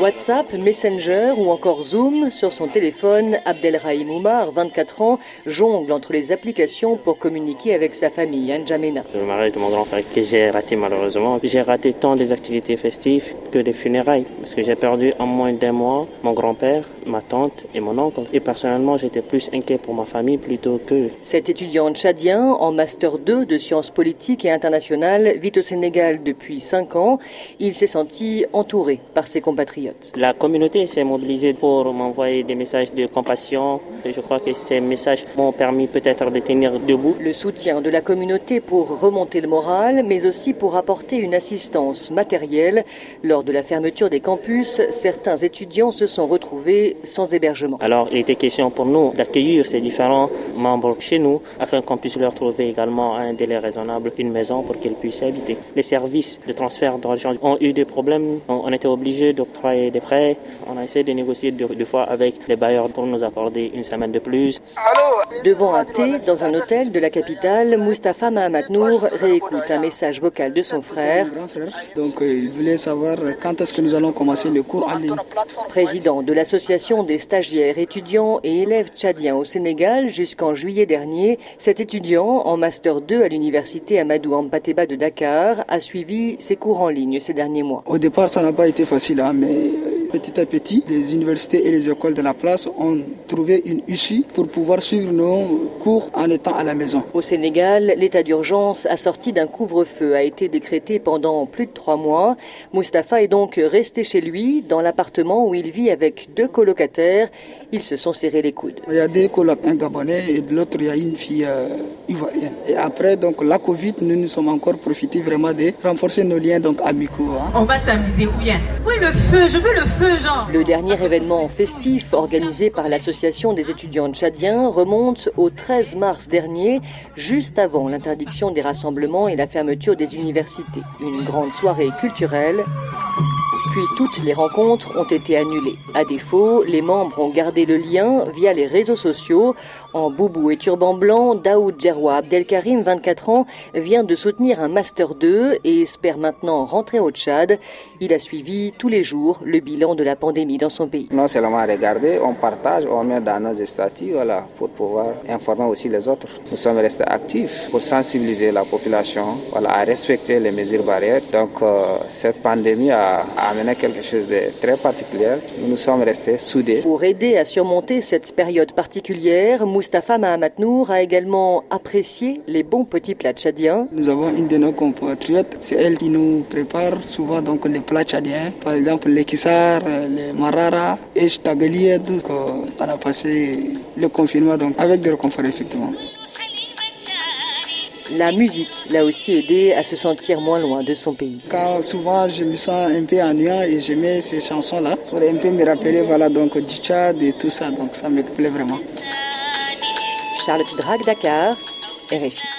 WhatsApp, Messenger ou encore Zoom sur son téléphone, Abdelrahim Oumar, 24 ans, jongle entre les applications pour communiquer avec sa famille, N'Djamena. C'est le mariage de mon grand-père que j'ai raté malheureusement. J'ai raté tant des activités festives que des funérailles parce que j'ai perdu en moins d'un mois mon grand-père, ma tante et mon oncle. Et personnellement, j'étais plus inquiet pour ma famille plutôt que. Cet étudiant tchadien en master 2 de sciences politiques et internationales vit au Sénégal depuis 5 ans. Il s'est senti entouré par ses compatriotes. La communauté s'est mobilisée pour m'envoyer des messages de compassion. Et je crois que ces messages m'ont permis peut-être de tenir debout. Le soutien de la communauté pour remonter le moral, mais aussi pour apporter une assistance matérielle. Lors de la fermeture des campus, certains étudiants se sont retrouvés sans hébergement. Alors, il était question pour nous d'accueillir ces différents membres chez nous afin qu'on puisse leur trouver également à un délai raisonnable une maison pour qu'ils puissent habiter. Les services de transfert d'argent ont eu des problèmes. On était obligé d'octroyer des prêts. On a essayé de négocier deux, deux, fois avec les bailleurs pour nous accorder une semaine de plus. Devant un thé dans un hôtel de la capitale, Mustapha Mahamat Nour réécoute un message vocal de son frère. Donc il voulait savoir quand est-ce que nous allons commencer le cours en ligne. Président de l'association des stagiaires, étudiants et élèves tchadiens au Sénégal jusqu'en juillet dernier, cet étudiant en master 2 à l'université Amadou Ampateba de Dakar a suivi ses cours en ligne ces derniers mois. Au départ, ça n'a pas été facile, hein, mais petit à petit, les universités et les écoles de la place ont une issue pour pouvoir suivre nos cours en étant à la maison. Au Sénégal, l'état d'urgence assorti d'un couvre-feu a été décrété pendant plus de trois mois. Mustapha est donc resté chez lui, dans l'appartement où il vit avec deux colocataires. Ils se sont serrés les coudes. Il y a deux colocs, un gabonais et de l'autre, il y a une fille euh, ivoirienne. Et après, donc, la Covid, nous nous sommes encore profité vraiment de renforcer nos liens donc, amicaux. Hein. On va s'amuser ou bien? Oui, le feu, je veux le feu. Jean. Le dernier événement festif organisé par l'Association des étudiants tchadiens remonte au 13 mars dernier, juste avant l'interdiction des rassemblements et la fermeture des universités. Une grande soirée culturelle. Puis toutes les rencontres ont été annulées. À défaut, les membres ont gardé le lien via les réseaux sociaux. En boubou et turban blanc, Daoud Djerwa Abdelkarim, 24 ans, vient de soutenir un Master 2 et espère maintenant rentrer au Tchad. Il a suivi tous les jours le bilan de la pandémie dans son pays. Non seulement regarder, on partage, on met dans nos statuts voilà, pour pouvoir informer aussi les autres. Nous sommes restés actifs pour sensibiliser la population voilà, à respecter les mesures barrières. Donc euh, cette pandémie a, quelque chose de très particulier. Nous sommes restés soudés. Pour aider à surmonter cette période particulière, Mustapha Mahamat Nour a également apprécié les bons petits plats tchadiens. Nous avons une de nos compatriotes, c'est elle qui nous prépare souvent donc les plats tchadiens, par exemple les kissar, les marara et ch'tagali. Donc on a passé le confinement donc avec des réconforts effectivement. La musique l'a aussi aidé à se sentir moins loin de son pays. Quand souvent je me sens un peu ennuyant et je mets ces chansons-là pour un peu me rappeler voilà, donc, du Tchad et tout ça, donc ça me plaît vraiment. Charlotte Drag Dakar, RFI.